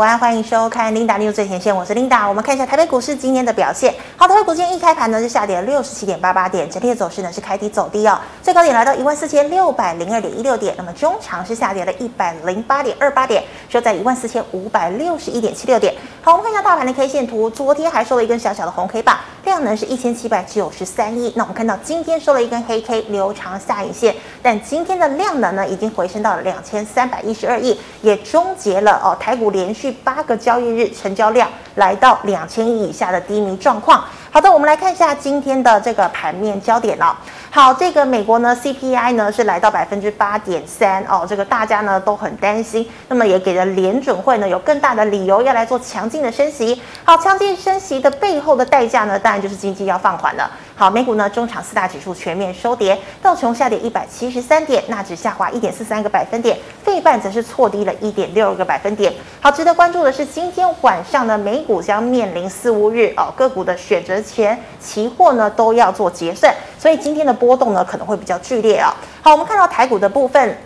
欢迎收看 Linda News 最前线，我是 Linda。我们看一下台北股市今天的表现。好，台北股今天一开盘呢，是下跌了六十七点八八点，整体的走势呢是开低走低哦，最高点来到一万四千六百零二点一六点，那么中长是下跌了一百零八点二八点，收在一万四千五百六十一点七六点。好，我们看一下大盘的 K 线图，昨天还收了一根小小的红 K 棒，量能是一千七百九十三亿。那我们看到今天收了一根黑 K，留长下影线，但今天的量能呢已经回升到了两千三百一十二亿，也终结了哦台股连续八个交易日成交量来到两千亿以下的低迷状况。好的，我们来看一下今天的这个盘面焦点了。好，这个美国呢 CPI 呢是来到百分之八点三哦，这个大家呢都很担心，那么也给了联准会呢有更大的理由要来做强劲的升息。好，强劲升息的背后的代价呢，当然就是经济要放缓了。好，美股呢中场四大指数全面收跌，道琼下跌一百七十三点，纳指下滑一点四三个百分点，费半则是挫低了一点六个百分点。好，值得关注的是今天晚上呢，美股将面临四五日哦，个股的选择权期货呢都要做结算，所以今天的。波动呢可能会比较剧烈啊。好，我们看到台股的部分，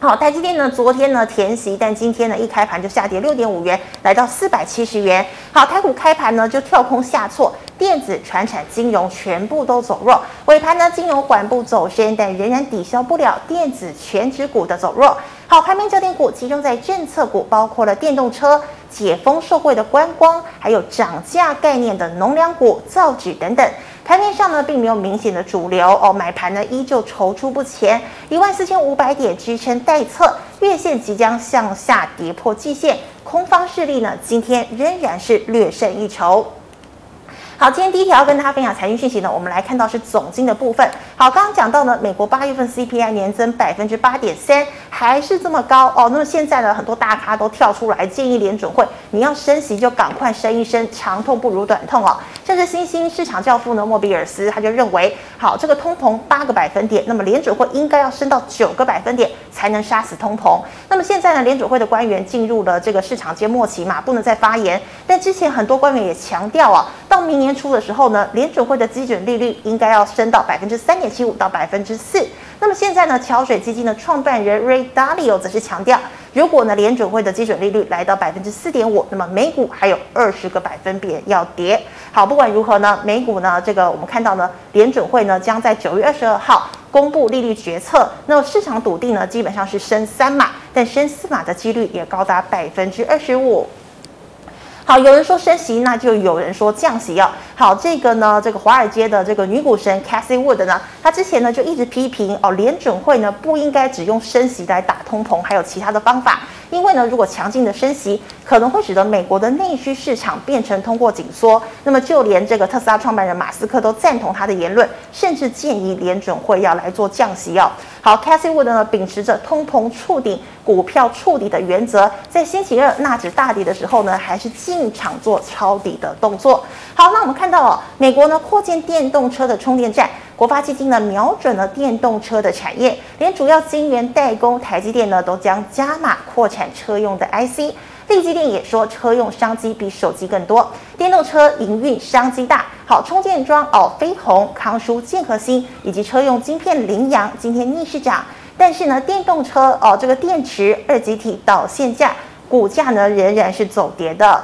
好，台积电呢昨天呢填息，但今天呢一开盘就下跌六点五元，来到四百七十元。好，台股开盘呢就跳空下挫，电子、传产、金融全部都走弱。尾盘呢金融缓步走升，但仍然抵消不了电子权值股的走弱。好，盘面焦点股集中在政策股，包括了电动车、解封受惠的观光，还有涨价概念的农粮股、造纸等等。盘面上呢，并没有明显的主流哦，买盘呢依旧踌躇不前，一万四千五百点支撑待测，月线即将向下跌破季线，空方势力呢今天仍然是略胜一筹。好，今天第一条要跟大家分享财经讯息呢，我们来看到是总经的部分。好，刚刚讲到呢，美国八月份 CPI 年增百分之八点三，还是这么高哦。那么现在呢，很多大咖都跳出来建议联准会，你要升息就赶快升一升，长痛不如短痛哦。甚至新兴市场教父呢，莫比尔斯他就认为，好，这个通膨八个百分点，那么联准会应该要升到九个百分点才能杀死通膨。那么现在呢，联准会的官员进入了这个市场缄默期嘛，不能再发言。但之前很多官员也强调啊，到明年初的时候呢，联准会的基准利率应该要升到百分之三点七五到百分之四。那么现在呢，桥水基金的创办人 Ray Dalio 则是强调，如果呢联准会的基准利率来到百分之四点五，那么美股还有二十个百分点要跌。好，不管如何呢，美股呢这个我们看到呢，联准会呢将在九月二十二号公布利率决策。那么市场笃定呢基本上是升三码，但升四码的几率也高达百分之二十五。好，有人说升息，那就有人说降息哦。好，这个呢，这个华尔街的这个女股神 Cathie Wood 呢，她之前呢就一直批评哦，联准会呢不应该只用升息来打通膨，还有其他的方法。因为呢，如果强劲的升息，可能会使得美国的内需市场变成通货紧缩。那么，就连这个特斯拉创办人马斯克都赞同他的言论，甚至建议联准会要来做降息哦。好，Cathie Wood 呢，秉持着通膨触顶、股票触底的原则，在星期二纳指大跌的时候呢，还是进场做抄底的动作。好，那我们看看到哦，美国呢扩建电动车的充电站。国发基金呢瞄准了电动车的产业，连主要晶圆代工台积电呢都将加码扩产车用的 IC。力积电也说车用商机比手机更多，电动车营运商机大。好，充电桩哦，飞鸿、康舒、健和兴以及车用晶片羚羊今天逆势涨，但是呢，电动车哦这个电池二极体导线架股价呢仍然是走跌的。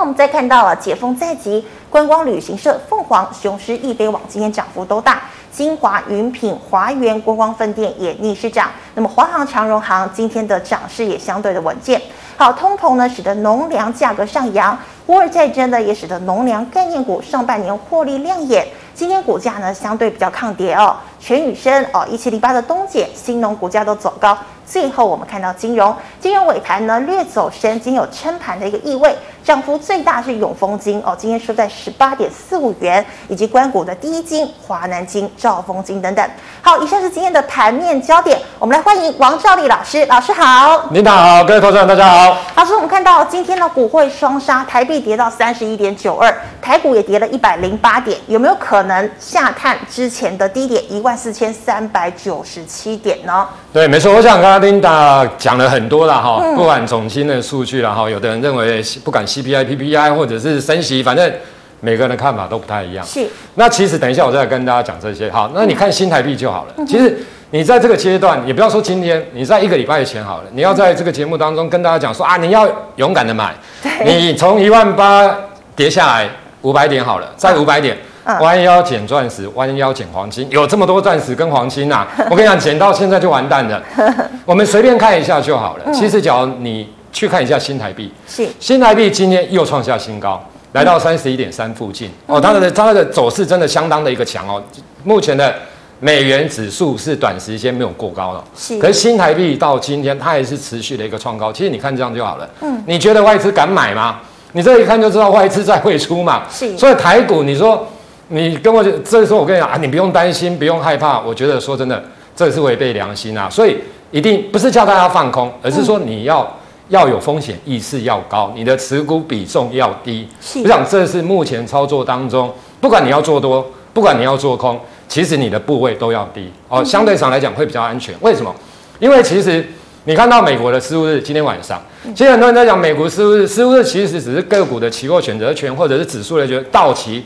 那我们再看到了解封在即，观光旅行社凤凰、雄狮、易飞网今天涨幅都大，晶华、云品、华源观光饭店也逆势涨。那么华航、长荣航今天的涨势也相对的稳健。好，通膨呢使得农粮价格上扬，乌尔战争呢也使得农粮概念股上半年获利亮眼，今天股价呢相对比较抗跌哦。全宇生哦，一七零八的东碱、兴农股价都走高。最后我们看到金融，金融尾盘呢略走升，今天有撑盘的一个意味，涨幅最大是永丰金哦，今天收在十八点四五元，以及关谷的第一金、华南金、兆丰金等等。好，以上是今天的盘面焦点，我们来欢迎王兆立老师，老师好。您好，各位投资人大家好。老师，我们看到今天的股汇双杀，台币跌到三十一点九二，台股也跌了一百零八点，有没有可能下探之前的低点一万四千三百九十七点呢？对，没错，我想刚刚 Linda 讲了很多了哈，不管总新的数据了哈，有的人认为不管 CPI、PPI 或者是升息，反正每个人的看法都不太一样。是。那其实等一下我再跟大家讲这些。好，那你看新台币就好了。其实你在这个阶段，也不要说今天，你在一个礼拜前好了，你要在这个节目当中跟大家讲说啊，你要勇敢的买，你从一万八跌下来五百点好了，再五百点。弯腰捡钻石，弯腰捡黄金，有这么多钻石跟黄金啊！我跟你讲，捡到现在就完蛋了。我们随便看一下就好了。其实，只要你去看一下新台币，是新台币今天又创下新高，来到三十一点三附近哦。它的它的走势真的相当的一个强哦。目前的美元指数是短时间没有过高了，是。可是新台币到今天它也是持续的一个创高。其实你看这样就好了。嗯。你觉得外资敢买吗？你这一看就知道外资在汇出嘛。是。所以台股，你说。你跟我这时候我跟你讲啊，你不用担心，不用害怕。我觉得说真的，这是违背良心啊。所以一定不是叫大家放空，而是说你要、嗯、要有风险意识要高，你的持股比重要低。是我想这是目前操作当中，不管你要做多，不管你要做空，其实你的部位都要低哦。相对上来讲会比较安全。为什么？因为其实你看到美国的失误日今天晚上，其实很多人在讲美国四巫日，四巫日其实只是个股的期货选择权或者是指数的觉得到期。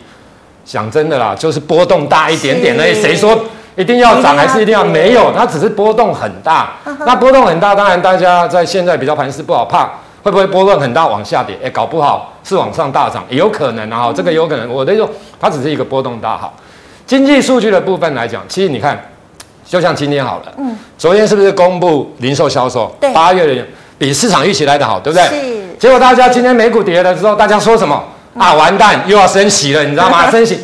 讲真的啦，就是波动大一点点而已。谁说一定要涨还是一定要没有？它只是波动很大。那波动很大，当然大家在现在比较盘势不好，怕会不会波动很大往下跌？哎，搞不好是往上大涨，也有可能啊。这个有可能。我的意思说，它只是一个波动大好。经济数据的部分来讲，其实你看，就像今天好了，嗯，昨天是不是公布零售销售？对，八月的比市场预期来的好，对不对？是。结果大家今天美股跌了之后，大家说什么？啊，完蛋，又要升息了，你知道吗？升息，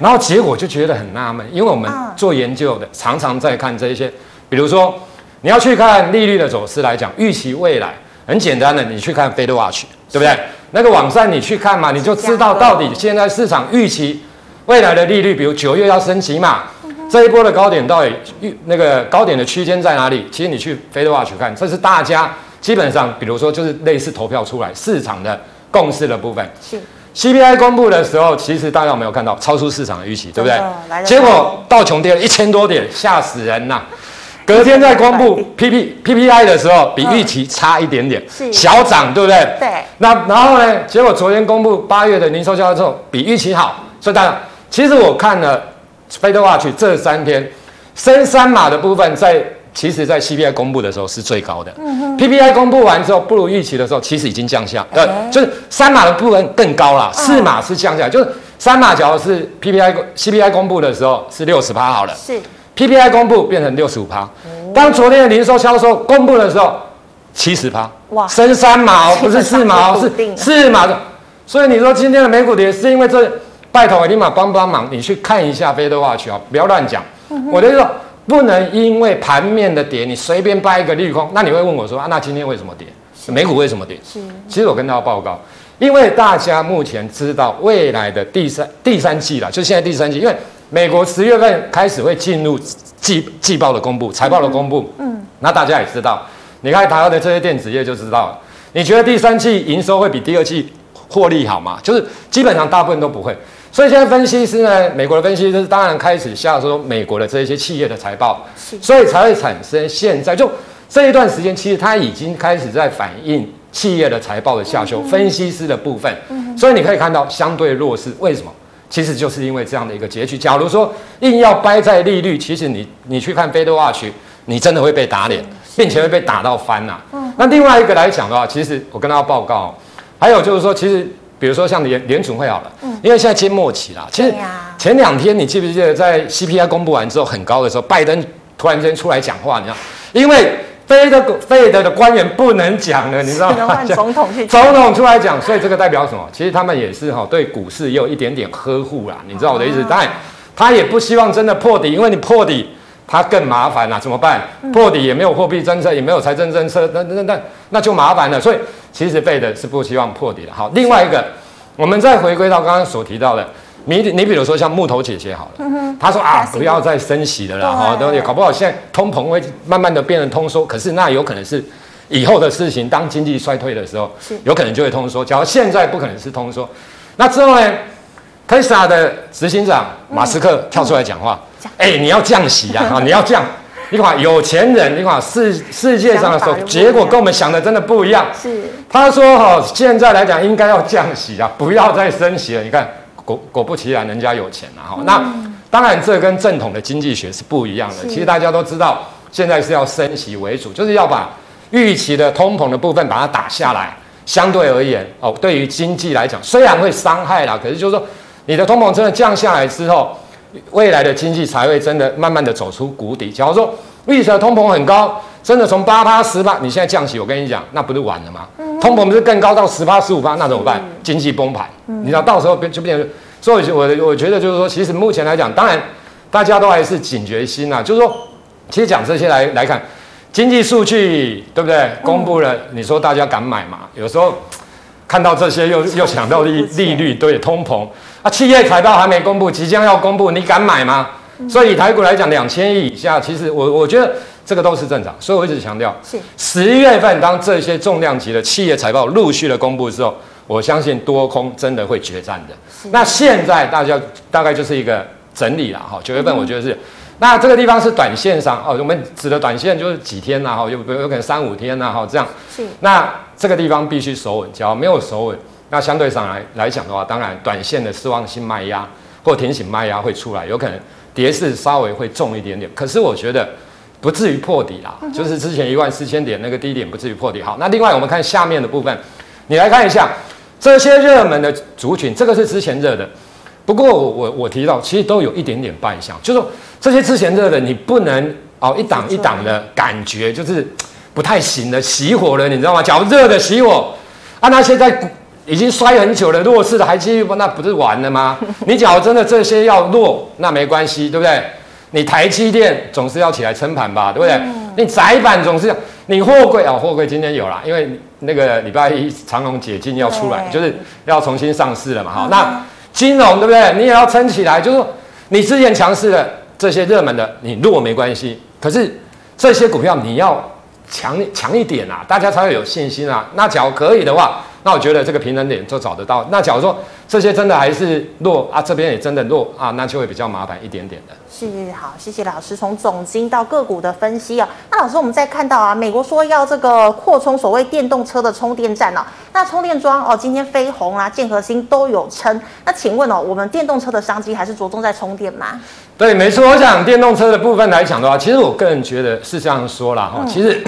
然后结果就觉得很纳闷，因为我们做研究的常常在看这一些，比如说你要去看利率的走势来讲，预期未来很简单的，你去看 Fed Watch，对不对？那个网站你去看嘛，你就知道到底现在市场预期未来的利率，比如九月要升息嘛，这一波的高点到底预那个高点的区间在哪里？其实你去 Fed Watch 看，这是大家基本上，比如说就是类似投票出来市场的共识的部分是。CPI 公布的时候，其实大家有没有看到超出市场的预期，对不对？结果道琼跌了一千多点，吓死人呐！隔天在公布 P P P P I 的时候，比预期差一点点，小涨，对不对？对。那然后呢？结果昨天公布八月的零售销售之后，比预期好，所以大家其实我看了 FedWatch 这三天升三码的部分在。其实，在 CPI 公布的时候是最高的。嗯哼。PPI 公布完之后，不如预期的时候，其实已经降下，呃，就是三码的部分更高了，四码是降下来，就是三码，假如是 PPI、CPI 公布的时候是六十趴好了，是 PPI 公布变成六十五趴。当昨天的零售销售公布的时候，七十趴，哇，升三码，不是四码，是四码的。所以你说今天的美股跌，是因为这，拜托立马帮帮忙，你去看一下 FedWatch 啊，不要乱讲。我的意思说。不能因为盘面的跌，你随便掰一个利空。那你会问我说啊，那今天为什么跌？美股为什么跌？是，其实我跟大家报告，因为大家目前知道未来的第三第三季了，就现在第三季，因为美国十月份开始会进入季季报的公布，财报的公布。嗯，那大家也知道，你看台湾的这些电子业就知道了。你觉得第三季营收会比第二季获利好吗？就是基本上大部分都不会。所以现在分析师呢，美国的分析师当然开始下说美国的这些企业的财报，所以才会产生现在就这一段时间，其实它已经开始在反映企业的财报的下修，分析师的部分，所以你可以看到相对弱势，为什么？其实就是因为这样的一个结局。假如说硬要掰在利率，其实你你去看 FedWatch，你真的会被打脸，并且会被打到翻呐。那另外一个来讲的话，其实我跟大家报告，还有就是说，其实。比如说像联联准会好了，嗯，因为现在接末期啦。其实前两天你记不记得在 CPI 公布完之后很高的时候，拜登突然间出来讲话，你知道？因为 Fed Fed 的官员不能讲了，你知道吗？总统去，总统出来讲，所以这个代表什么？其实他们也是哈对股市也有一点点呵护啦，你知道我的意思？当然，他也不希望真的破底，因为你破底他更麻烦了，怎么办？破底也没有货币政策，也没有财政政策，那那那那就麻烦了，所以。其实 Fed 是不希望破底的。好，另外一个，我们再回归到刚刚所提到的，你你比如说像木头姐姐好了，她说啊，不要再升息了啦，哈，都也搞不好现在通膨会慢慢的变成通缩，可是那有可能是以后的事情，当经济衰退的时候，有可能就会通缩。假如现在不可能是通缩，那之后呢，Tesla 的执行长马斯克跳出来讲话，哎，你要降息啊，你要降。你看有钱人，你看世世界上的时候，结果跟我们想的真的不一样。是，他说哈，现在来讲应该要降息啊，不要再升息了。你看果果不其然，人家有钱了哈。那当然这跟正统的经济学是不一样的。其实大家都知道，现在是要升息为主，就是要把预期的通膨的部分把它打下来。相对而言，哦，对于经济来讲，虽然会伤害啦，可是就是说，你的通膨真的降下来之后，未来的经济才会真的慢慢的走出谷底。假如说预期的通膨很高，真的从八趴十趴，你现在降息，我跟你讲，那不是完了吗？嗯、通膨不是更高到十趴十五趴，那怎么办？嗯、经济崩盘，嗯、你知道到时候变就变成。所以我我觉得就是说，其实目前来讲，当然大家都还是警觉心呐、啊，就是说，其实讲这些来来看。经济数据对不对？公布了，你说大家敢买吗？有时候看到这些又又想到利利率，对，通膨啊，企业财报还没公布，即将要公布，你敢买吗？所以台股来讲，两千亿以下，其实我我觉得这个都是正常。所以我一直强调，是十一月份当这些重量级的企业财报陆续的公布的时候，我相信多空真的会决战的。那现在大家大概就是一个整理了哈，九月份我觉得是。那这个地方是短线上哦，我们指的短线就是几天呐，哈，有有可能三五天呐，哈，这样。是。那这个地方必须守稳，只要没有守稳，那相对上来来讲的话，当然短线的失望性卖压或停醒卖压会出来，有可能跌势稍微会重一点点。可是我觉得不至于破底啦，就是之前一万四千点那个低点不至于破底。好，那另外我们看下面的部分，你来看一下这些热门的族群，这个是之前热的。不过我我提到，其实都有一点点败相，就是说这些之前热的，你不能哦一档一档的感觉，就是不太行的熄火了，你知道吗？假如热的熄火，啊，那些在已经摔很久了弱势的还继续，那不是完了吗？你假如真的这些要弱，那没关系，对不对？你台积电总是要起来撑盘吧，对不对？你窄板总是要，你货柜啊，货柜今天有了，因为那个礼拜一长隆解禁要出来，就是要重新上市了嘛，好，那。金融对不对？你也要撑起来，就是说你之前强势的这些热门的，你弱没关系。可是这些股票你要强强一点啊，大家才会有信心啊。那假如可以的话，那我觉得这个平衡点就找得到。那假如说这些真的还是弱啊，这边也真的弱啊，那就会比较麻烦一点点的。是好，谢谢老师从总经到个股的分析啊。那老师，我们再看到啊，美国说要这个扩充所谓电动车的充电站哦，那充电桩哦，今天飞鸿啊、建和兴都有称。那请问哦，我们电动车的商机还是着重在充电吗？对，没错。我想电动车的部分来讲的话，其实我个人觉得是这样说啦哈。嗯、其实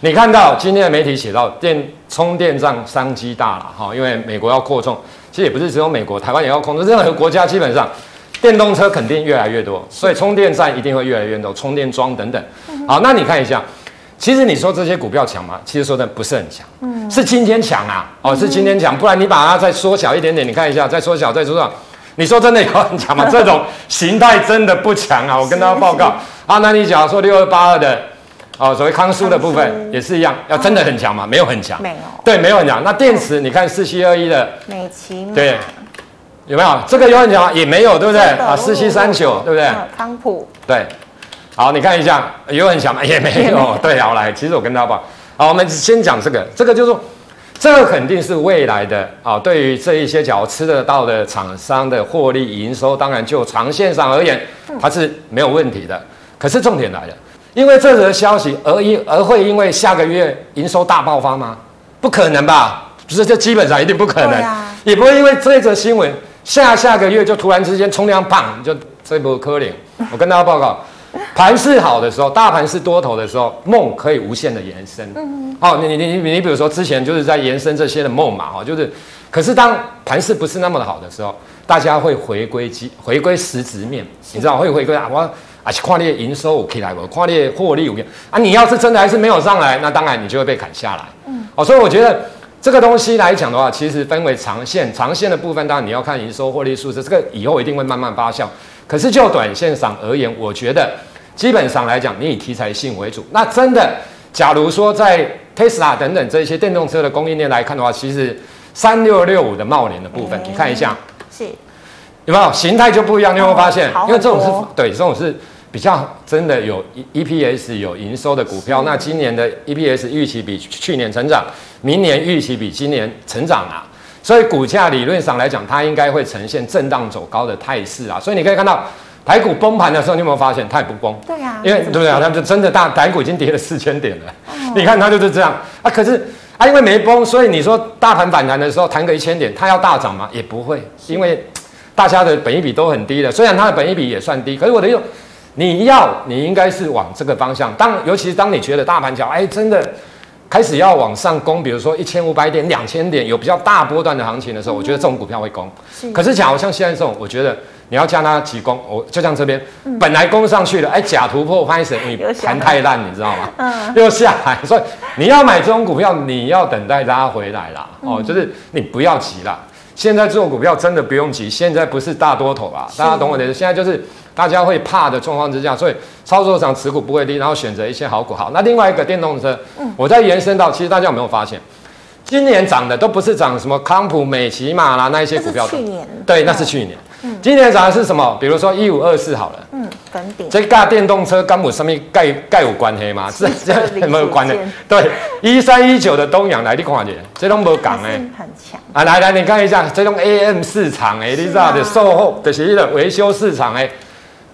你看到今天的媒体写到电充电站商机大了哈，因为美国要扩充，其实也不是只有美国，台湾也要控制，任何国家基本上。电动车肯定越来越多，所以充电站一定会越来越多，充电桩等等。好，那你看一下，其实你说这些股票强吗？其实说的不是很强，嗯，是今天强啊，哦，是今天强，不然你把它再缩小一点点，你看一下，再缩小，再缩小，你说真的有很强吗？这种形态真的不强啊，我跟大家报告 啊。那你假如说六二八二的，哦，所谓康舒的部分也是一样，要真的很强吗？没有很强，没有，对，没有很强。那电池，你看四七二一的美琪，对。有没有这个有很强？也没有，对不对？啊，四七三九，对不对？康普，对。好，你看一下，有很强吗？也没有。对，好来，其实我跟大家报，好，我们先讲这个，这个就是说，这个肯定是未来的啊。对于这一些脚吃得到的厂商的获利营收，当然就长线上而言，它是没有问题的。可是重点来了，因为这则消息而因而会因为下个月营收大爆发吗？不可能吧？不是，这基本上一定不可能，也不会因为这则新闻。下下个月就突然之间冲量棒，就这波科林。我跟大家报告，盘势好的时候，大盘是多头的时候，梦可以无限的延伸。嗯，好，你你你你你比如说之前就是在延伸这些的梦嘛，哈，就是，可是当盘势不是那么的好的时候，大家会回归基回归实质面，你知道会回归啊，我啊跨列营收我可以来，我跨列获利我啊，你要是真的还是没有上来，那当然你就会被砍下来。嗯，哦，所以我觉得。这个东西来讲的话，其实分为长线，长线的部分当然你要看营收获利数字，这个以后一定会慢慢发酵。可是就短线上而言，我觉得基本上来讲，你以题材性为主。那真的，假如说在 Tesla 等等这些电动车的供应链来看的话，其实三六六五的茂联的部分，你看一下，是有没有形态就不一样？你有没有发现？因为这种是对，这种是。比较真的有 EPS 有营收的股票，那今年的 EPS 预期比去年成长，明年预期比今年成长啊，所以股价理论上来讲，它应该会呈现震荡走高的态势啊。所以你可以看到台股崩盘的时候，你有没有发现它也不崩？对呀，因为对不对啊？它就真的大台股已经跌了四千点了，你看它就是这样啊。可是啊，因为没崩，所以你说大盘反弹的时候弹个一千点，它要大涨吗？也不会，因为。大家的本益比都很低的，虽然它的本益比也算低，可是我的用，你要你应该是往这个方向。当尤其是当你觉得大盘脚哎真的开始要往上攻，比如说一千五百点、两千点有比较大波段的行情的时候，嗯、我觉得这种股票会攻。是可是假如像现在这种，我觉得你要加它急攻，我就像这边、嗯、本来攻上去了，哎假突破发现你盘太烂，你知道吗？嗯，又下来，所以你要买这种股票，你要等待拉回来啦。嗯、哦，就是你不要急啦。现在做股票真的不用急，现在不是大多头啊，大家懂我的意思。现在就是大家会怕的状况之下，所以操作上持股不会低，然后选择一些好股。好，那另外一个电动车，嗯、我再延伸到，其实大家有没有发现，今年涨的都不是涨什么康普、美骑马啦那一些股票，去年对，那是去年。嗯、今年涨的是什么？比如说一五二四好了。嗯，粉饼。这架电动车跟我上面盖盖有关系吗？是 这样没有关系。对，一三一九的东阳来，你看一下，这都没讲哎。很强。啊，来来，你看一下，这种 AM 市场哎，你知道的售后的是一个维修市场哎，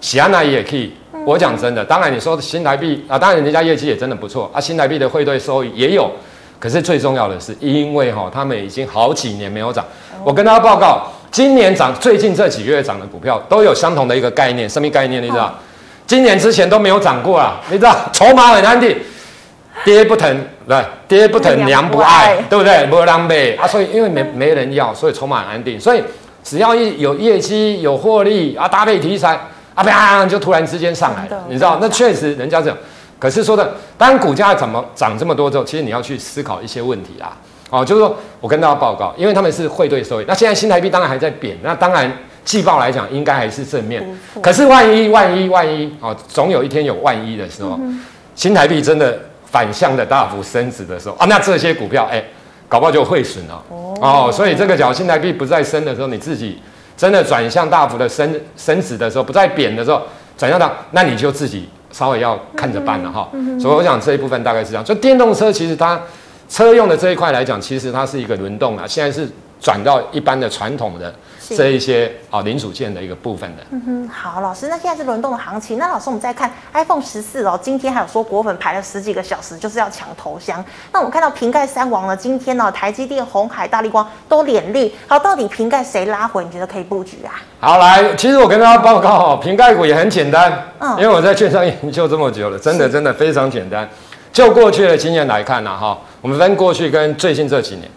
喜安那也可以。嗯、我讲真的，当然你说新台币啊，当然人家业绩也真的不错啊，新台币的汇兑收益也有。可是最重要的是，因为哈，他们已经好几年没有涨。我跟大家报告。今年涨，最近这几个月涨的股票都有相同的一个概念，什么概念？你知道？今年之前都没有涨过啊，你知道？筹码很安定，爹不疼，对，爹不疼娘不爱，对不对？不浪费啊，所以因为没没人要，所以筹码很安定。所以只要一有业绩、有获利啊，搭配题材啊，啪就突然之间上来了，你知道？那确实人家这样。可是说的，当股价怎么涨这么多之后，其实你要去思考一些问题啊。哦，就是说我跟大家报告，因为他们是汇兑收益，那现在新台币当然还在贬，那当然季报来讲应该还是正面。可是万一万一万一哦，总有一天有万一的时候，嗯、新台币真的反向的大幅升值的时候啊，那这些股票哎，搞不好就会损了。哦，哦，所以这个角新台币不再升的时候，你自己真的转向大幅的升升值的时候，不再贬的时候，转向到那你就自己稍微要看着办了哈。所以我想这一部分大概是这样。就电动车其实它。车用的这一块来讲，其实它是一个轮动啊，现在是转到一般的传统的这一些啊零组件的一个部分的。嗯哼，好，老师，那现在是轮动的行情。那老师，我们再看 iPhone 十四哦，今天还有说果粉排了十几个小时，就是要抢头香。那我们看到瓶盖三王呢，今天呢，台积电、红海、大立光都脸绿。好，到底瓶盖谁拉回？你觉得可以布局啊？好，来，其实我跟大家报告哦，瓶盖股也很简单，嗯，因为我在券商研究这么久了，真的真的非常简单。就过去的经验来看呢，哈，我们分过去跟最近这几年，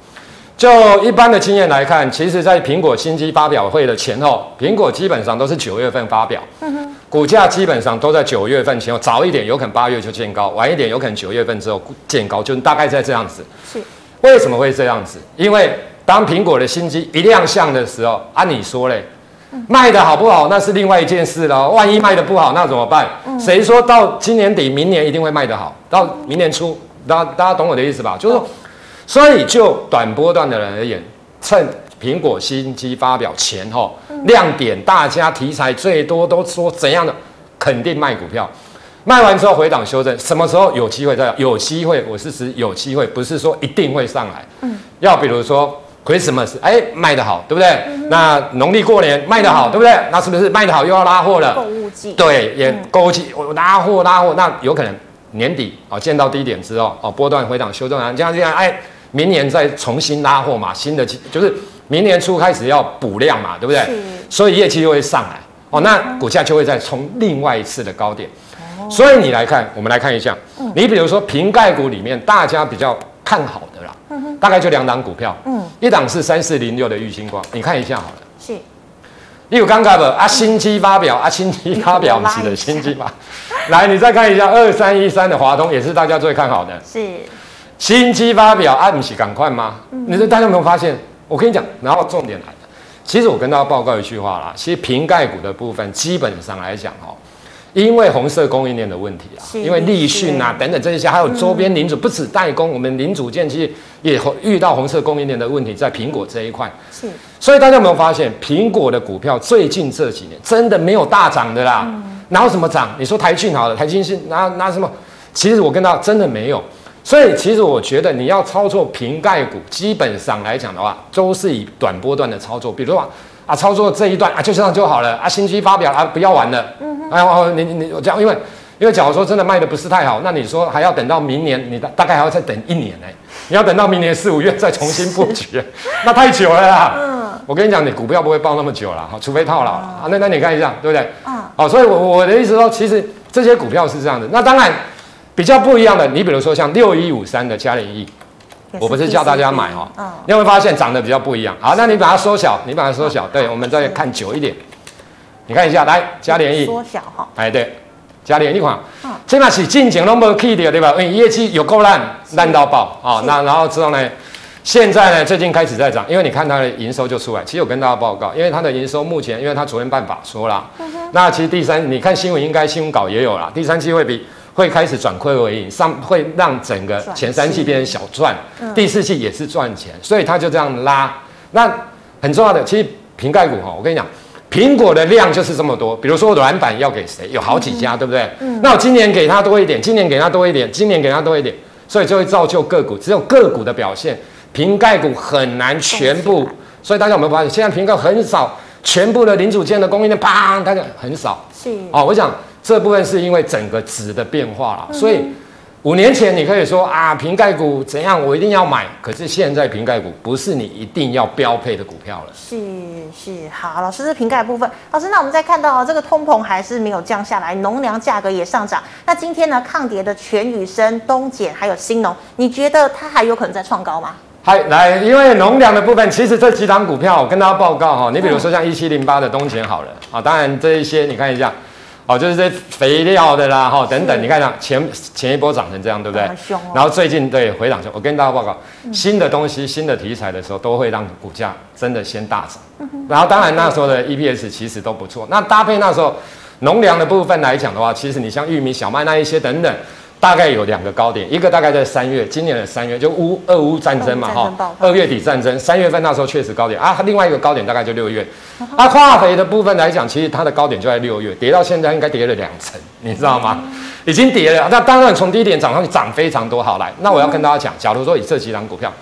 就一般的经验来看，其实，在苹果新机发表会的前后，苹果基本上都是九月份发表，股价基本上都在九月份前后，早一点有可能八月就见高，晚一点有可能九月份之后见高，就大概在这样子。是，为什么会这样子？因为当苹果的新机一亮相的时候，按理说嘞。卖的好不好，那是另外一件事了。万一卖的不好，那怎么办？谁说到今年底、明年一定会卖得好？到明年初，大家大家懂我的意思吧？就是说，所以就短波段的人而言，趁苹果新机发表前后亮点，大家题材最多都说怎样的，肯定卖股票。卖完之后回档修正，什么时候有机会再有机会？我是指有机会，不是说一定会上来。嗯，要比如说。Christmas，哎，卖得好，对不对？嗯、那农历过年卖得好，嗯、对不对？那是不是卖得好又要拉货了？购物季，对，也购物季，我拉货拉货，那有可能年底哦见到低点之后哦波段回档修正完，这样这样，哎，明年再重新拉货嘛，新的就是明年初开始要补量嘛，对不对？所以业绩就会上来哦，那股价就会再冲另外一次的高点。嗯、所以你来看，我们来看一下，嗯、你比如说瓶盖股里面大家比较看好的啦。大概就两档股票，嗯，一档是三四零六的玉星光，你看一下好了。是，你有尴尬不？啊，新机发表，啊，新机发表，我们是的新机吧？来，你再看一下二三一三的华通，也是大家最看好的。是，新机发表，啊，不是赶快吗？嗯、你说大家有没有发现？我跟你讲，然后重点来了，其实我跟大家报告一句话啦，其实瓶盖股的部分，基本上来讲，哦。因为红色供应链的问题啊，因为立讯啊等等这些，还有周边零组，不止代工，我们零组件其实也遇到红色供应链的问题，在苹果这一块。是，所以大家有没有发现，苹果的股票最近这几年真的没有大涨的啦？哪有什么涨？你说台讯好了，台积是拿拿什么？其实我跟他真的没有。所以其实我觉得你要操作瓶盖股，基本上来讲的话，都是以短波段的操作，比如说。啊，操作这一段啊，就这样就好了啊。新机发表啊，不要玩了。哎哦，你你你，我讲，因为因为假如说真的卖的不是太好，那你说还要等到明年，你大大概还要再等一年呢。你要等到明年四五月再重新布局，那太久了啦。嗯。我跟你讲，你股票不会抱那么久了哈，除非套牢了啊。那那你看一下，对不对？嗯。好，所以我我的意思说，其实这些股票是这样的。那当然比较不一样的，你比如说像六一五三的嘉联益，我不是叫大家买哦，嗯，你会发现长得比较不一样。好，那你把它缩小，你把它缩小，对，我们再看久一点，你看一下，来加联益缩小哈，哎对。加联益款，这嘛是进前都没去的对吧？因为业绩有够烂，烂到爆啊！那然后之后呢，现在呢最近开始在涨，因为你看它的营收就出来。其实我跟大家报告，因为它的营收目前，因为它昨天办法说了，嗯、那其实第三，你看新闻应该新闻稿也有了，第三季会比会开始转亏为盈，上会让整个前三季变成小赚，嗯、第四季也是赚钱，所以它就这样拉。那很重要的，其实瓶盖股哈，我跟你讲。苹果的量就是这么多，比如说软板要给谁，有好几家，嗯、对不对？嗯。那我今年给他多一点，今年给他多一点，今年给他多一点，所以就会造就个股，只有个股的表现，瓶盖股很难全部。所以大家有没有发现，现在瓶盖很少，全部的零组件的供应链，啪，大家很少。是。哦，我想这部分是因为整个值的变化了，嗯、所以。五年前你可以说啊，瓶盖股怎样，我一定要买。可是现在瓶盖股不是你一定要标配的股票了。是是，好，老师是瓶盖部分。老师，那我们再看到这个通膨还是没有降下来，农粮价格也上涨。那今天呢，抗跌的全宇生、东碱还有新农，你觉得它还有可能再创高吗？嗨，来，因为农粮的部分，其实这几档股票我跟大家报告哈，你比如说像一七零八的东碱好了啊，当然这一些你看一下。哦，就是这肥料的啦，哈，等等，你看一下前前一波涨成这样，对不对？哦、然后最近对回档，我跟大家报告，嗯、新的东西、新的题材的时候，都会让股价真的先大涨。嗯、然后当然那时候的 EPS 其实都不错。那搭配那时候农粮的部分来讲的话，其实你像玉米、小麦那一些等等。大概有两个高点，一个大概在三月，今年的三月就乌俄乌战争嘛，哈，二月底战争，三月份那时候确实高点啊。另外一个高点大概就六月，啊，化肥的部分来讲，其实它的高点就在六月，跌到现在应该跌了两成，你知道吗？已经跌了。那当然从低点涨上去涨非常多。好，来，那我要跟大家讲，假如说以这几档股票，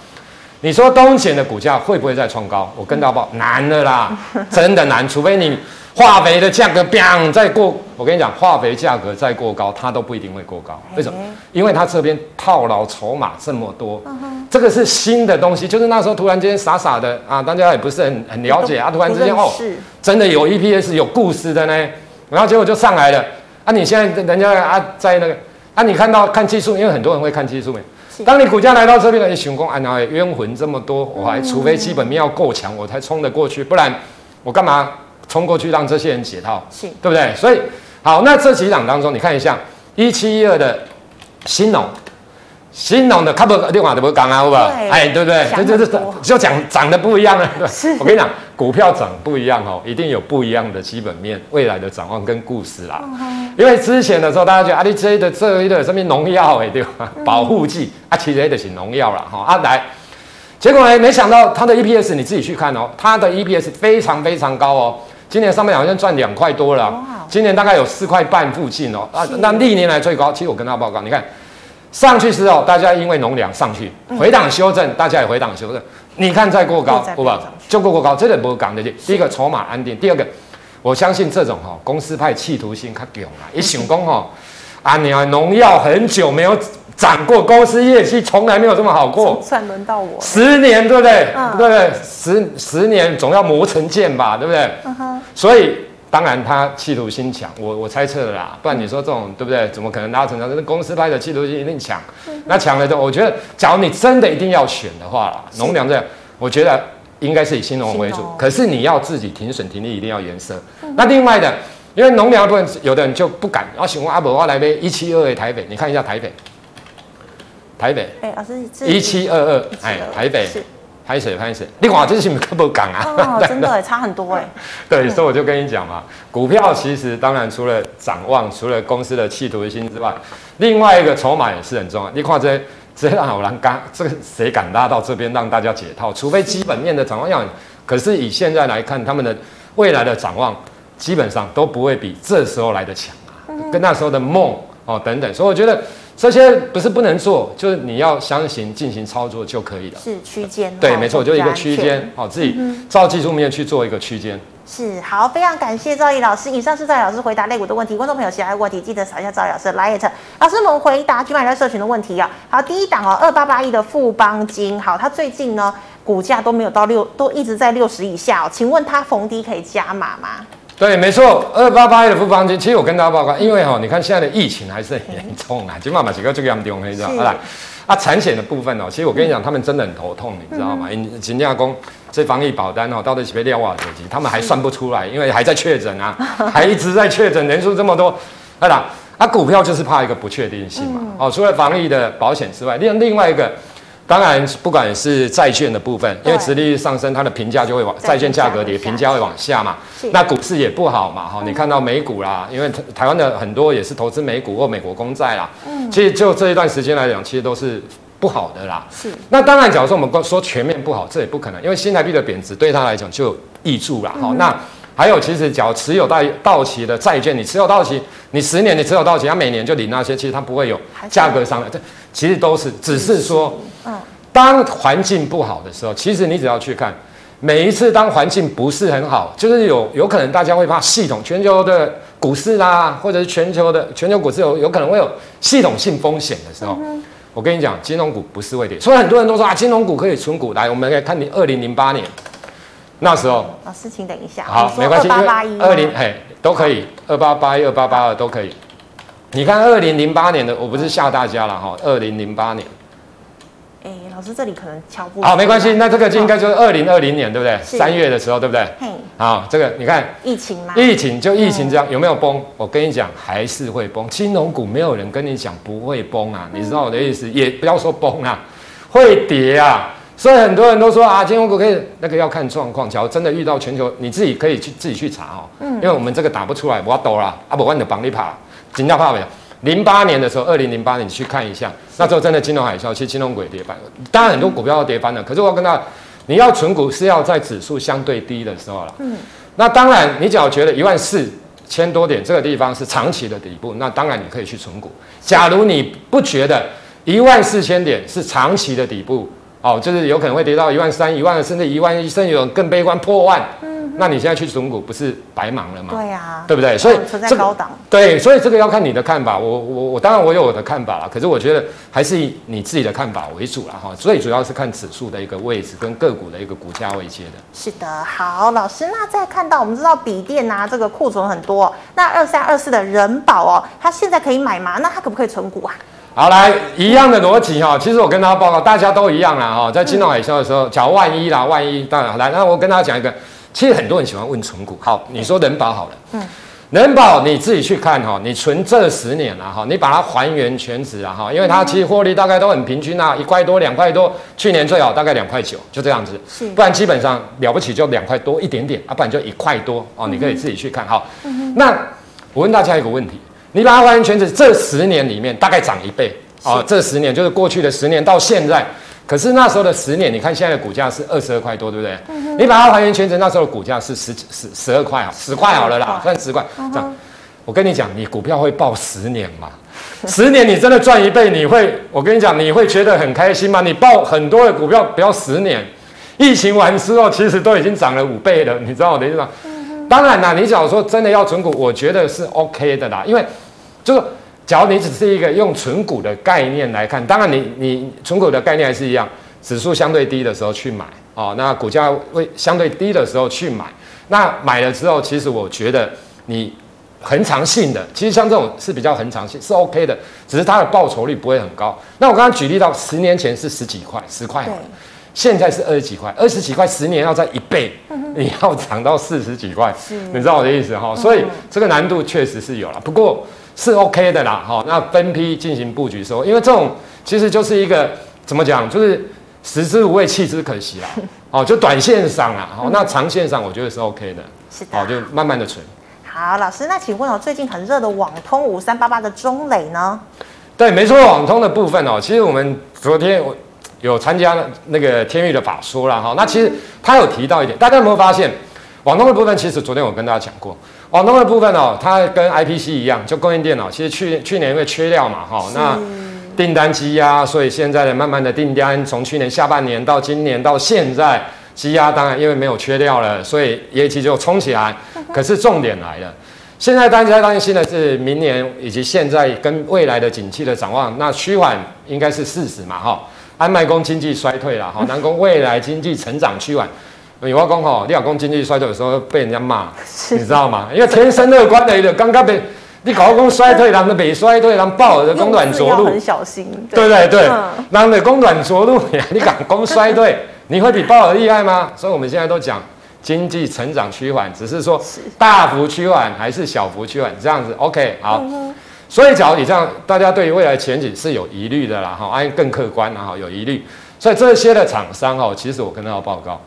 你说东碱的股价会不会再创高？我跟大家报，难了啦，真的难，除非你。化肥的价格砰再过，我跟你讲，化肥价格再过高，它都不一定会过高。为什么？因为它这边套牢筹码这么多，这个是新的东西，就是那时候突然间傻傻的啊，大家也不是很很了解啊，突然之间哦，真的有 EPS 有故事的呢，然后结果就上来了啊！你现在人家啊在那个啊，你看到看技术，因为很多人会看技术面，当你股价来到这边了，你想说啊，哪冤魂这么多，我还除非基本面要够强，我才冲得过去，不然我干嘛？冲过去让这些人解套，是对不对？所以好，那这几档当中，你看一下一七一二的新农，兴农的，看不另外的不讲啊，好不好？对哎，对不对？这就是就讲涨的不一样了。是我跟你讲，股票涨不一样哦，一定有不一样的基本面、未来的展望跟故事啦。嗯、因为之前的时候，大家觉得啊，你这的这一的什么农药哎，对吧？保护剂、嗯、啊，其实也是农药了哈。啊，来，结果呢，没想到它的 EPS 你自己去看哦，它的 EPS 非常非常高哦。今年上半年好像赚两块多了，今年大概有四块半附近哦，啊，那历年来最高。其实我跟他报告，你看上去时候，大家因为农粮上去回档修正，大家也回档修正。你看再过高，不吧，就过过高，这个不讲的。第一个筹码安定，第二个我相信这种哈公司派企图心较强啊，一想讲哈，啊你啊农药很久没有。涨过，公司业绩从来没有这么好过。算轮到我。十年，对不对？嗯、对不对？十十年总要磨成剑吧，对不对？嗯、所以当然他企图心强，我我猜测的啦。不然你说这种对不对？怎么可能拉成长？这公司派的企图心一定强。那强了之后，我觉得，假如你真的一定要选的话啦，农粮这样，我觉得应该是以新农为主。可是你要自己停损停利一定要严设。嗯、那另外的，因为农粮的部分，有的人就不敢。然后喜欢阿伯我来杯一七二二台北，你看一下台北。台北，哎，老师，一七二二，哎，台北，拍水拍水，你看这是不是不敢啊？哦，真的差很多哎。对，所以我就跟你讲嘛，股票其实当然除了展望，除了公司的企图心之外，另外一个筹码也是很重要。你看这这让好难干，这个谁敢拉到这边让大家解套？除非基本面的展望要，可是以现在来看，他们的未来的展望基本上都不会比这时候来的强啊，跟那时候的梦哦等等，所以我觉得。这些不是不能做，就是你要相信进行操作就可以了。是区间，对，没错，就一个区间，好，自己照技术面去做一个区间。是好，非常感谢赵毅老师。以上是赵毅老师回答类股的问题，观众朋友其他问题记得扫一下赵毅老师的 LINE。老师，我们回答 GMoney 社群的问题啊。好，第一档哦，二八八一的富邦金，好，它最近呢。股价都没有到六，都一直在六十以下哦。请问它逢低可以加码吗？对，没错，二八八一的富邦金，其实我跟大家报告，因为哈、哦，你看现在的疫情还是很严重啊，今晚把几个这个样丢黑，你知道吧？啊，产险的部分哦，其实我跟你讲，他们真的很头痛，你知道吗？因金价工这防疫保单哦，到底是被撂瓦手机，他们还算不出来，因为还在确诊啊，还一直在确诊，人数这么多，对啦？啊，股票就是怕一个不确定性嘛。哦，除了防疫的保险之外，另另外一个。当然，不管是债券的部分，因为殖利率上升，它的评价就会往债券价格跌，评价会往下嘛。那股市也不好嘛，哈，你看到美股啦，因为台湾的很多也是投资美股或美国公债啦。嗯，其实就这一段时间来讲，其实都是不好的啦。是。那当然，假如说我们说全面不好，这也不可能，因为新台币的贬值对他来讲就有益处啦。好，那。还有，其实只要持有到到期的债券，你持有到期，你十年你持有到期，它每年就领那些，其实它不会有价格上来，这其实都是，只是说，嗯，当环境不好的时候，其实你只要去看，每一次当环境不是很好，就是有有可能大家会怕系统全球的股市啦，或者是全球的全球股市有有可能会有系统性风险的时候，我跟你讲，金融股不是会跌，所以很多人都说啊，金融股可以存股，来，我们来看你二零零八年。那时候，老师，请等一下。好，没关系，因为二零嘿都可以，二八八一、二八八二都可以。你看二零零八年的，我不是吓大家了哈，二零零八年。哎，老师这里可能敲不。好，没关系，那这个就应该就是二零二零年，对不对？三月的时候，对不对？嘿。好，这个你看。疫情吗？疫情就疫情这样，有没有崩？我跟你讲，还是会崩。金融股没有人跟你讲不会崩啊，你知道我的意思？也不要说崩啊，会跌啊。所以很多人都说啊，金融股可以，那个要看状况。假如真的遇到全球，你自己可以去自己去查哦。嗯。因为我们这个打不出来，我要抖啦，啊不，我你的绑你跑，紧张怕没有？零八年的时候，二零零八年你去看一下，那时候真的金融海啸，其实金融股也跌翻了。当然很多股票都跌翻了，可是我要跟大家，你要存股是要在指数相对低的时候了。嗯。那当然，你只要觉得一万四千多点这个地方是长期的底部，那当然你可以去存股。假如你不觉得一万四千点是长期的底部，哦，就是有可能会跌到一万三、一万，甚至一万一，甚至有更悲观破万。嗯，那你现在去存股不是白忙了吗？对呀、啊，对不对？所以存在高档。对，所以这个要看你的看法。我我我当然我有我的看法啦，可是我觉得还是以你自己的看法为主啦哈。最主要是看指数的一个位置跟个股的一个股价位阶的。是的，好，老师，那再看到我们知道笔电啊，这个库存很多，那二三二四的人保哦，它现在可以买吗？那它可不可以存股啊？好，来一样的逻辑哈，其实我跟大家报告，大家都一样啦哈，在金融海啸的时候，假如万一啦，万一当然来，那我跟大家讲一个，其实很多人喜欢问存股，好，你说人保好了，嗯，人保你自己去看哈，你存这十年了哈，你把它还原全值啊哈，因为它其实获利大概都很平均啊，一块多两块多，去年最好大概两块九，就这样子，是，不然基本上了不起就两块多一点点啊，不然就一块多哦，你可以自己去看。哈，那我问大家一个问题。你把它还原全值，这十年里面大概涨一倍哦。这十年就是过去的十年到现在，可是那时候的十年，你看现在的股价是二十二块多，对不对？嗯、你把它还原权值，那时候的股价是十十十二块啊，十块好了啦，算十块。这样，我跟你讲，你股票会抱十年嘛？十年你真的赚一倍，你会？我跟你讲，你会觉得很开心吗？你抱很多的股票，不要十年，疫情完之后，其实都已经涨了五倍了，你知道我的意思吗？当然啦，你假如说真的要存股，我觉得是 OK 的啦，因为就是，假如你只是一个用存股的概念来看，当然你你存股的概念还是一样，指数相对低的时候去买哦，那股价会相对低的时候去买，那买了之后，其实我觉得你恒长性的，其实像这种是比较恒长性，是 OK 的，只是它的报酬率不会很高。那我刚刚举例到十年前是十几块，十块好了。现在是二十几块，二十几块十年要在一倍，你要涨到四十几块，你知道我的意思哈？所以这个难度确实是有了，不过是 OK 的啦哈。那分批进行布局说，因为这种其实就是一个怎么讲，就是食之无味，弃之可惜啦。哦，就短线上啦，哦，那长线上我觉得是 OK 的，是的，哦，就慢慢的存。好，老师，那请问哦，最近很热的网通五三八八的中磊呢？对，没错，网通的部分哦，其实我们昨天我。有参加那个天域的法说了哈，那其实他有提到一点，大家有没有发现，网通的部分其实昨天我跟大家讲过，网通的部分哦，它跟 IPC 一样，就供应电脑，其实去去年因为缺料嘛哈，那订单积压，所以现在的慢慢的订单从去年下半年到今年到现在积压，当然因为没有缺料了，所以业绩就冲起来。可是重点来了，现在大家担心的是明年以及现在跟未来的景气的展望，那趋缓应该是事实嘛哈。安麦工经济衰退了，哈，南工未来经济成长趋缓。有话讲吼，你老公经济衰退的时候被人家骂，你知道吗？因为天生乐观的一个，刚刚被你搞公衰退，人的被衰退，人抱着供暖着陆，很小心。对对对，人的供暖着陆呀，你搞公衰退，你会比鲍尔厉害吗？所以我们现在都讲经济成长趋缓，只是说大幅趋缓还是小幅趋缓这样子。OK，好。所以假如你这样，大家对于未来前景是有疑虑的啦，哈，按更客观然后有疑虑。所以这些的厂商哈，其实我跟他报告。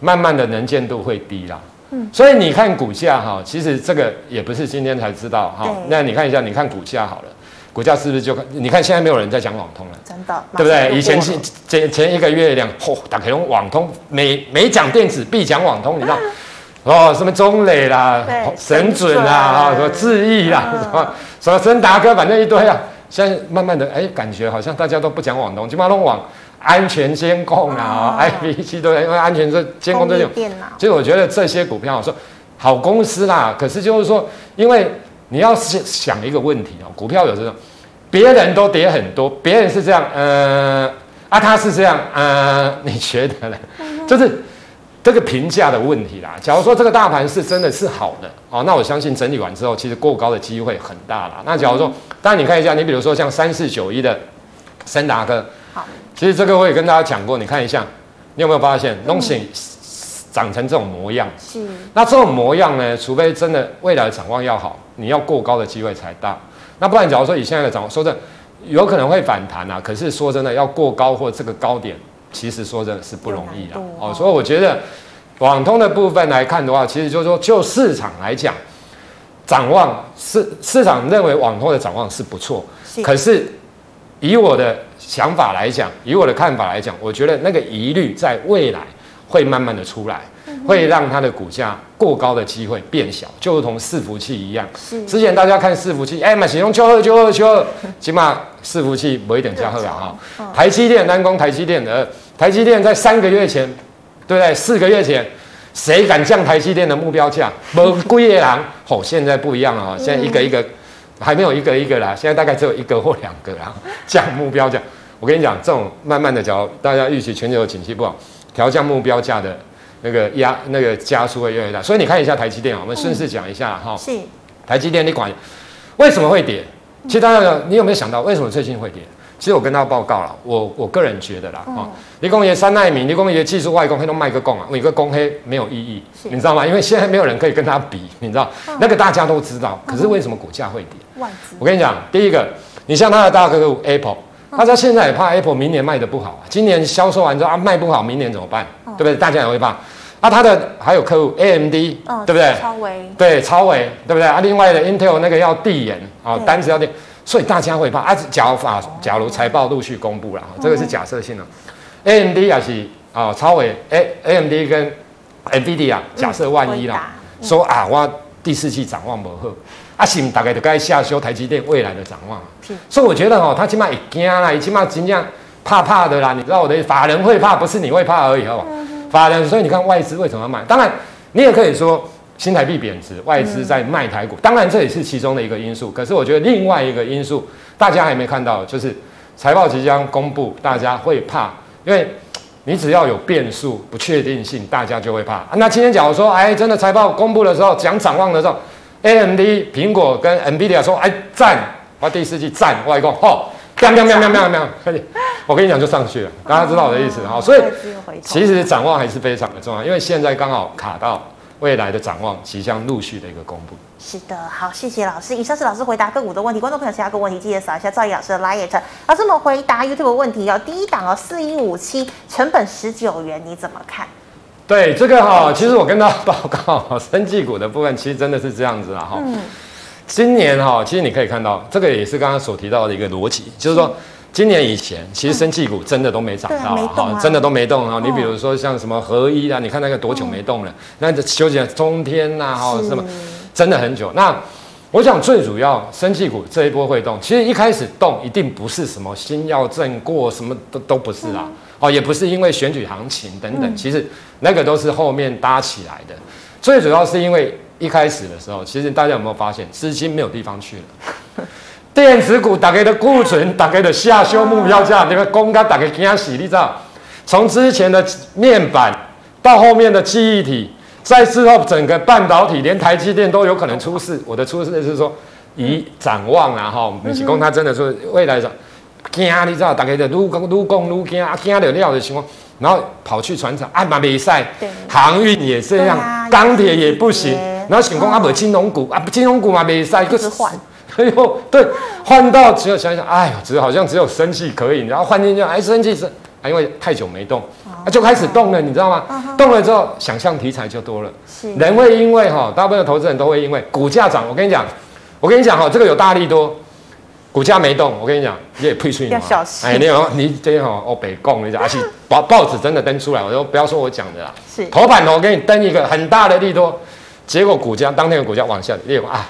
慢慢的能见度会低啦，嗯，所以你看股价哈，其实这个也不是今天才知道哈。那你看一下，你看股价好了，股价是不是就看？你看现在没有人在讲网通了，真的，对不对？以前是前前一个月两，嚯，打开用网通，每每讲电子必讲网通，你知道？哦，什么中磊啦，神准啦，啊，什么智毅啦，什么什么森达哥，反正一堆啊。现在慢慢的，哎，感觉好像大家都不讲网通，基本上都网。安全监控啊，IPC 都因为安全这监控这种，所以我觉得这些股票我说好公司啦。可是就是说，因为你要想一个问题哦，股票有这种，别人都跌很多，别人是这样，呃，啊，他是这样，呃，你觉得呢？就是这个评价的问题啦。假如说这个大盘是真的是好的哦，那我相信整理完之后，其实过高的机会很大啦。那假如说，当然你看一下，你比如说像三四九一的森达科。其实这个我也跟大家讲过，你看一下，你有没有发现东西长成这种模样？是。那这种模样呢，除非真的未来的展望要好，你要过高的机会才大。那不然，假如说以现在的展望，说真的，有可能会反弹啊。可是说真的，要过高或这个高点，其实说真的是不容易的哦。所以我觉得，网通的部分来看的话，其实就是说，就市场来讲，展望市市场认为网通的展望是不错。是。可是以我的。想法来讲，以我的看法来讲，我觉得那个疑虑在未来会慢慢的出来，会让它的股价过高的机会变小，就如同伺服器一样。是。之前大家看伺服器，哎，买使用就二就二就二，起码伺服器不会等价格啊。台积电，单攻台积电的，台积电在三个月前，对不对？四个月前，谁敢降台积电的目标价？不贵夜郎。哦，现在不一样了啊，现在一个一个。还没有一个一个啦，现在大概只有一个或两个啦。降目标价，我跟你讲，这种慢慢的，假如大家预期全球的景气不好，调降目标价的那个压那个加速会越来越大。所以你看一下台积电啊，我们顺势讲一下哈。是。台积电，你管为什么会跌？其实大家你有没有想到为什么最近会跌？其实我跟他报告了，我我个人觉得啦，哈，你工爷三奈米，你工爷技术外公黑都卖个供啊，每个公黑没有意义，你知道吗？因为现在没有人可以跟他比，你知道，那个大家都知道。可是为什么股价会跌？我跟你讲，第一个，你像他的大哥哥 Apple，大家现在也怕 Apple 明年卖的不好，今年销售完之后啊卖不好，明年怎么办？对不对？大家也会怕。啊，他的还有客户 AMD，对不对？超微，对超微，对不对？啊，另外的 Intel 那个要递延啊，单子要递。所以大家会怕啊，假如法，假如财报陆续公布了，这个是假设性的。A M D 也是啊，超伟 A A M D 跟 NVIDIA 啊，假设万一啦，说啊，我第四季展望不好，啊，是大概就该下修台积电未来的展望。所以我觉得哦，他起码也惊啦，起码真正怕怕的啦。你知道我的法人会怕，不是你会怕而已，好？法人，所以你看外资为什么要买？当然，你也可以说。新台币贬值，外资在卖台股，当然这也是其中的一个因素。可是我觉得另外一个因素，大家还没看到，就是财报即将公布，大家会怕，因为你只要有变数、不确定性，大家就会怕。那今天假如说，哎，真的财报公布的时候，讲展望的时候，AMD、苹果跟 NVIDIA 说，哎，赞，我第四季赞，外公，吼，喵喵喵喵喵喵，我跟你讲就上去了，大家知道我的意思哈。所以其实展望还是非常的重要，因为现在刚好卡到。未来的展望即将陆续的一个公布。是的，好，谢谢老师。以上是老师回答个股的问题，观众朋友其他个问题记得扫一下赵毅老师的 LINE。老师们回答 YouTube 问题哦。第一档哦，四一五七，成本十九元，你怎么看？对这个哈，其实我跟大家报告，生技股的部分其实真的是这样子啊哈。嗯。今年哈，其实你可以看到，这个也是刚刚所提到的一个逻辑，就是说。今年以前，其实生技股真的都没涨到，哈，真的都没动啊。你比如说像什么合一啊，你看那个多久没动了？那这修剪中天呐，哈，什么，真的很久。那我想最主要，生技股这一波会动，其实一开始动一定不是什么新药正过，什么都都不是啦，哦，也不是因为选举行情等等，其实那个都是后面搭起来的。最主要是因为一开始的时候，其实大家有没有发现，资金没有地方去了？电子股大概的库存，大概的下修目标价，那个公开大概惊喜，你知道？从之前的面板到后面的记忆体，再之后整个半导体，连台积电都有可能出事。我的出事是说，以展望啊，哈，米奇公他真的说未来的惊，你知道？大概的撸工撸工撸惊啊，惊的料的情况，然后跑去船厂，啊嘛没赛，航运也这样，钢铁也不行，然后想讲啊，不金融股啊，金融股嘛没赛，就是换，哎呦，对，换到只有想想，哎呦，只好像只有生气可以，然后换进去，哎，生气是。因为太久没动，啊，就开始动了，你知道吗？动了之后，想象题材就多了。是，人会因为哈，大部分的投资人都会因为股价涨。我跟你讲，我跟你讲哈，这个有大力多，股价没动。我跟你讲，你也退出。要小心。哎，你有你这样哈，哦，北贡，你讲，而且 报报纸真的登出来，我说不要说我讲的啦。是。头版头我给你登一个很大的利多，结果股价当天的股价往下，你啊，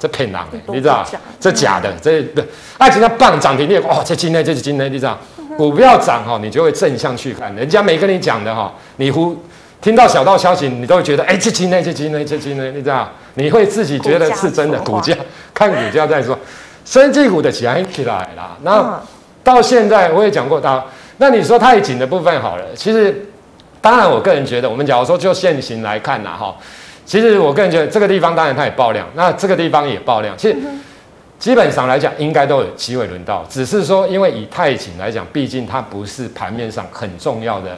这骗人的，你知道？这假的，这不，爱情它棒涨停，你哦，这今天这是今天，你知道？股票涨哈，你就会正向去看。人家没跟你讲的哈，你忽听到小道消息，你都会觉得哎，这今天这今天这今天，你知道？你会自己觉得是真的。股价看股价再说，生技股的起来起来了。那到现在我也讲过到，那你说太紧的部分好了。其实，当然我个人觉得，我们假如说就现行来看呐哈，其实我个人觉得这个地方当然它也爆量，那这个地方也爆量，其实。基本上来讲，应该都有机会轮到，只是说，因为以太紧来讲，毕竟它不是盘面上很重要的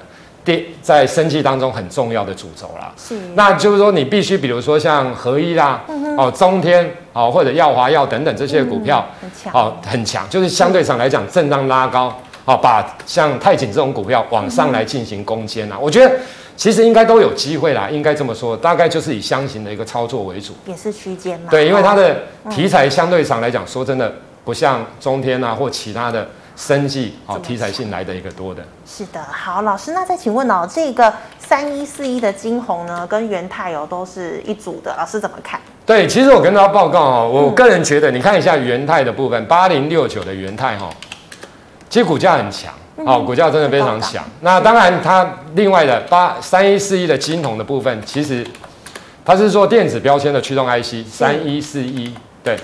跌，在生气当中很重要的主轴啦。是。那就是说，你必须，比如说像合一啦，嗯、哦，中天，哦，或者耀华药等等这些股票，嗯、很强，哦，很强，就是相对上来讲，震荡拉高，哦，把像太紧这种股票往上来进行攻坚啊，我觉得。其实应该都有机会啦，应该这么说，大概就是以箱型的一个操作为主，也是区间嘛。对，因为它的题材相对上来讲，说真的，不像中天啊或其他的生技哦题材性来的一个多的。是的，好，老师，那再请问哦，这个三一四一的金红呢，跟元泰哦都是一组的，老师怎么看？对，其实我跟大家报告哦，我个人觉得，你看一下元泰的部分，八零六九的元泰哈，其实股价很强。好、哦，股价真的非常强。那当然，它另外的八三一四一的金铜的部分，其实它是做电子标签的驱动 IC。三一四一，对，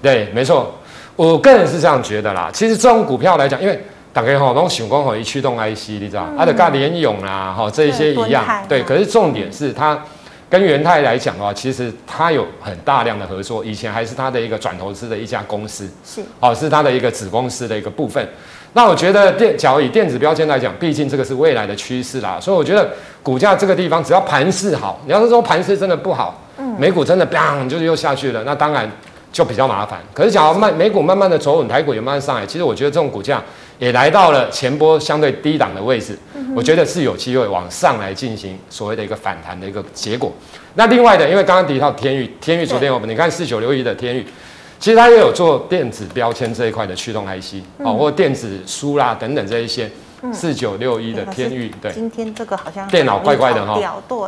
对，没错。我个人是这样觉得啦。其实这种股票来讲，因为大概哈，那种闪光和一驱动 IC，你知道，它的跟联咏啊，哈，这一些一样。对，可是重点是它跟元泰来讲的话，其实它有很大量的合作。以前还是它的一个转投资的一家公司，是哦，是它的一个子公司的一个部分。那我觉得电，假如以电子标签来讲，毕竟这个是未来的趋势啦，所以我觉得股价这个地方只要盘势好，你要是说盘势真的不好，嗯，美股真的砰就是又下去了，那当然就比较麻烦。可是假如慢美股慢慢的走稳，台股也慢慢上来，其实我觉得这种股价也来到了前波相对低档的位置，我觉得是有机会往上来进行所谓的一个反弹的一个结果。那另外的，因为刚刚提到天域，天域昨天我们你看四九六一的天钰。其实它也有做电子标签这一块的驱动 IC，哦，或电子书啦等等这一些，四九六一的天域，对，今天这个好像电脑怪怪的哈，对，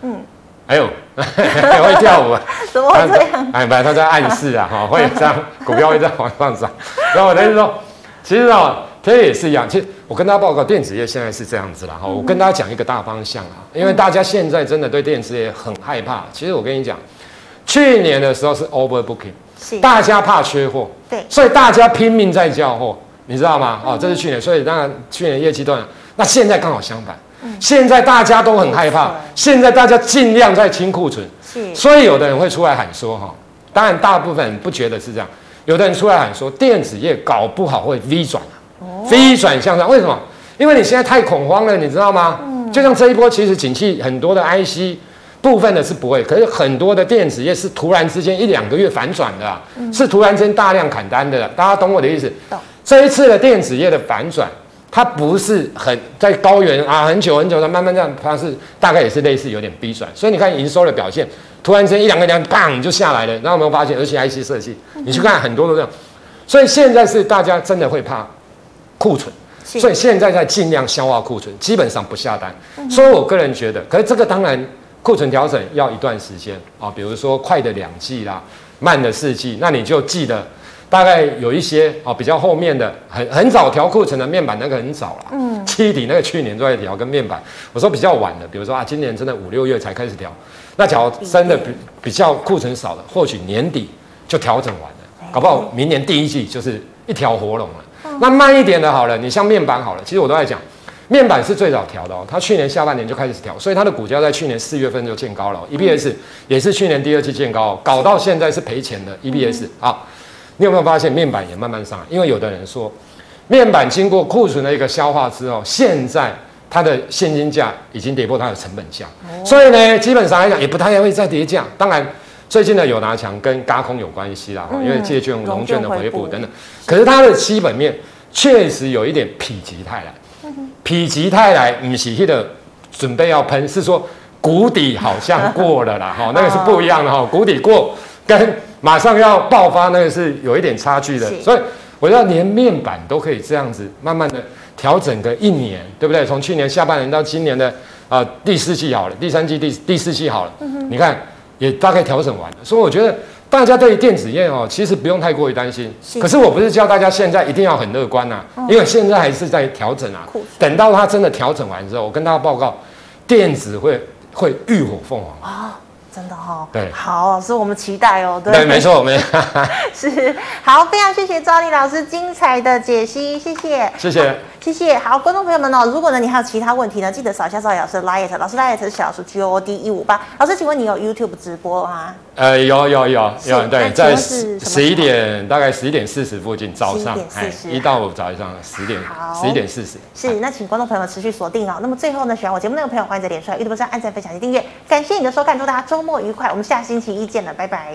嗯，还有 会跳舞，怎么会这样？哎，不，他在暗示啊，哈，会这样，股票会在往上涨。然后我等于说，其实啊，天钰也是一样。其实我跟大家报告，电子业现在是这样子啦，哈，我跟大家讲一个大方向啊，因为大家现在真的对电子业很害怕。其实我跟你讲，去年的时候是 overbooking。大家怕缺货，对，所以大家拼命在交货，你知道吗？哦，这是去年，所以当然去年业绩断了。那现在刚好相反，现在大家都很害怕，现在大家尽量在清库存，是。所以有的人会出来喊说，哈，当然大部分人不觉得是这样，有的人出来喊说，电子业搞不好会 V 转，V 转向上，为什么？因为你现在太恐慌了，你知道吗？就像这一波，其实景气很多的 IC。部分的是不会，可是很多的电子业是突然之间一两个月反转的，嗯、是突然间大量砍单的，大家懂我的意思？懂。这一次的电子业的反转，它不是很在高原啊，很久很久的慢慢这样，它是大概也是类似有点逼转，所以你看营收的表现，突然间一两个两砰就下来了，然后有没有发现？而且 IC 设计，你去看很多都这样，所以现在是大家真的会怕库存，所以现在在尽量消化库存，基本上不下单。所以我个人觉得，可是这个当然。库存调整要一段时间啊，比如说快的两季啦，慢的四季，那你就记得大概有一些啊比较后面的很很早调库存的面板那个很早了，嗯，七底那个去年都在调跟面板，我说比较晚的，比如说啊今年真的五六月才开始调，那假如真的比比较库存少的，或许年底就调整完了，搞不好明年第一季就是一条活龙了。嗯、那慢一点的好了，你像面板好了，其实我都在讲，面板是最早调的哦，它去年下半年就开始调，所以它的股价在去年四月份就见高了、哦嗯、，EPS 也是去年第二季见高、哦，搞到现在是赔钱的 E B S，、啊。你有没有发现面板也慢慢上来？因为有的人说，面板经过库存的一个消化之后，现在它的现金价已经跌破它的成本价，哦、所以呢，基本上来讲也不太会再跌价。当然。最近的有拿强跟轧空有关系啦，因为借券、融券的回补等等。可是它的基本面确实有一点否极泰来，否极泰来，不是那个准备要喷，是说谷底好像过了啦，哈，那个是不一样的哈，谷底过跟马上要爆发那个是有一点差距的。所以我要连面板都可以这样子慢慢的调整个一年，对不对？从去年下半年到今年的啊、第四季好了，第三季第第四季好了，你看。也大概调整完了，所以我觉得大家对于电子业哦，其实不用太过于担心。是。可是我不是叫大家现在一定要很乐观呐、啊，嗯、因为现在还是在调整啊。等到它真的调整完之后，我跟大家报告，电子会会浴火凤凰。啊。真的哈、哦，对，好，老师我们期待哦，对，对，没错，没是。好，非常谢谢赵丽老师精彩的解析，谢谢，谢谢，谢谢，好，观众朋友们哦，如果呢你还有其他问题呢，记得扫一下赵老师的 liet，老师 liet 是小老鼠 G O D 一五八，老师，请问你有 YouTube 直播吗？呃，有有有有，对，在十十一点，大概十一点四十附近，早上，一到五早上十点，十一点四十，是，那请观众朋友们持续锁定哦。那么最后呢，喜欢我节目内容的朋友，欢迎在脸书、YouTube 上按赞、分享及订阅，感谢你的收看，祝大家周末愉快，我们下星期一见了，拜拜。